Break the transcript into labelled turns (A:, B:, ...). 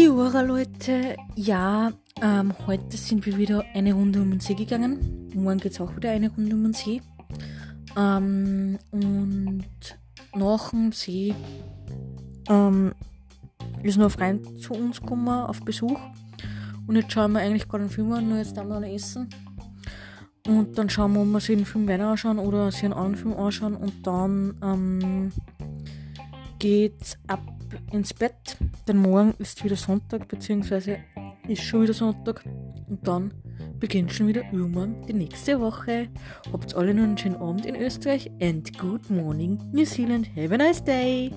A: Servus Leute, ja, ähm, heute sind wir wieder eine Runde um den See gegangen. Morgen geht es auch wieder eine Runde um den See. Ähm, und nach dem See ähm, ist noch ein Freund zu uns gekommen auf Besuch. Und jetzt schauen wir eigentlich gerade einen Film an, nur jetzt haben wir noch essen. Und dann schauen wir, ob wir sich den Film weiter anschauen oder sich einen anderen Film anschauen. Und dann ähm, geht's ab ins Bett, denn morgen ist wieder Sonntag, beziehungsweise ist schon wieder Sonntag und dann beginnt schon wieder übermorgen die nächste Woche. Habt alle noch einen schönen Abend in Österreich and good morning New Zealand. Have a nice day!